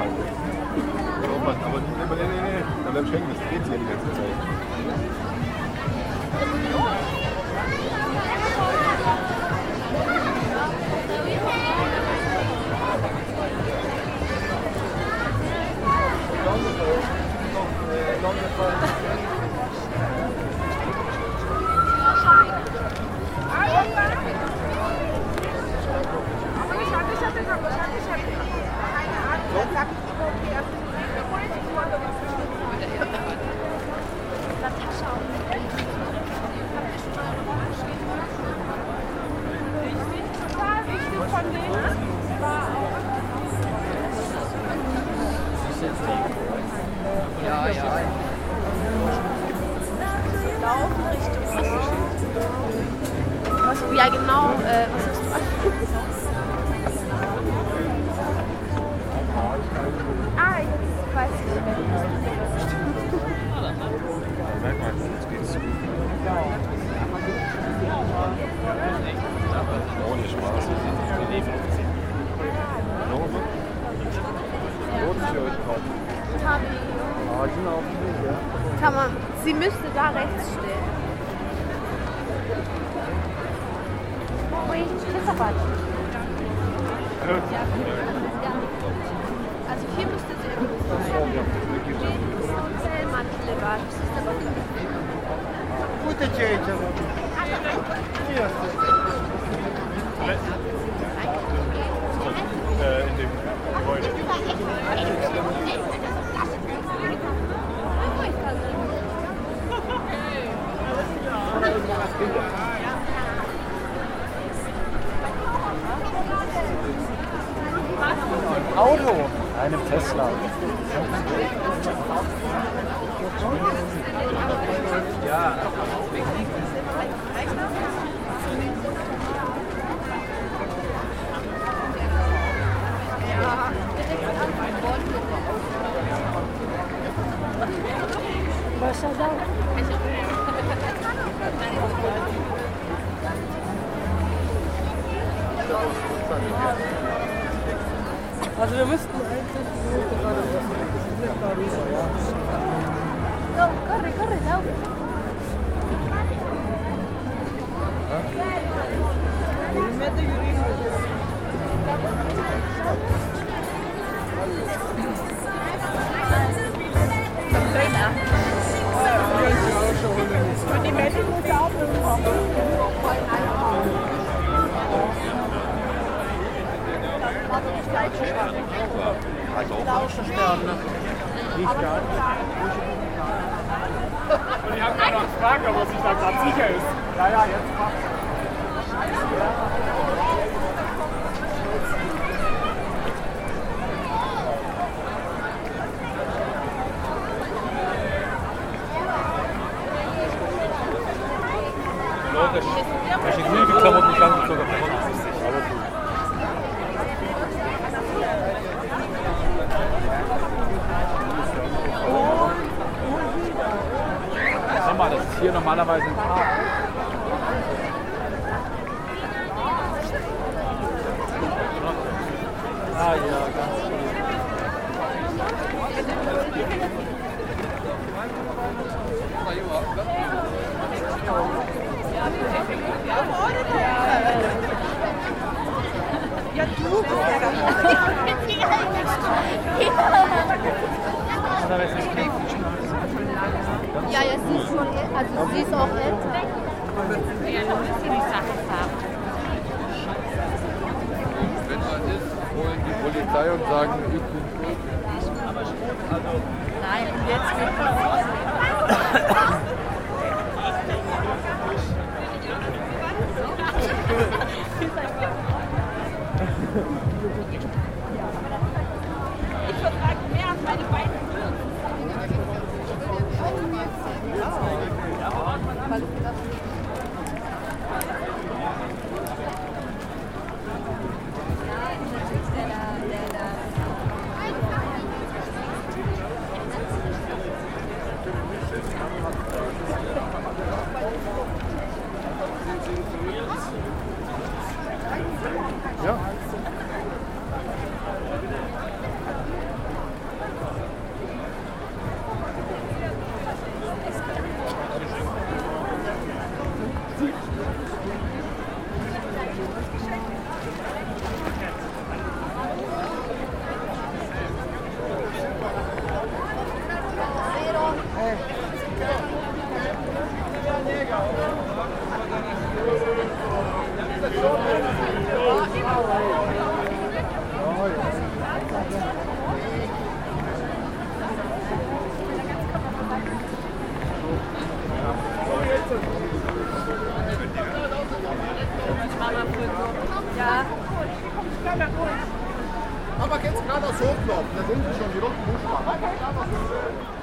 Halt. Aber, nee, nee, nee, nee. Dann bleib stecken, das dreht sich ja die ganze Zeit. Ja, ja. Laufen Richtung was, Ja, genau. Äh, was hast du Ah, jetzt weiß ich. Merk mal, jetzt geht's gut. Ohne Spaß. Norbert? Lohnt sich euch kaum. Tabi. Ah, die sind auch nicht, ja. Kann man. Sie müsste da rechts stehen. Ui, Christopher. Also hier müsste sie warten. Ist aber Gute Ciecia. Äh, Auto. Einem Tesla. Also wir müssten eigentlich Hazırımız Go, corre, corre, Lau. Yürüme de yürüyeyim. Lauf. Und ich habe gerade noch gefragt, ob er sich da gerade sicher ist. Ja, ja, jetzt passt Logisch. Welche Glühwein-Klamotten ich angezogen habe. Sag das ist hier normalerweise ein Park. Ah ja, ganz gut. Ja, ja, sie ist schon, also sie ist auch älter. Ja, noch ist die Sache haben. Wenn man ist, holen die Polizei und sagen, ich bin schuld. Nein, jetzt geht es Aber jetzt gerade das hochlaufen, da sind sie schon die roten Buchstaben.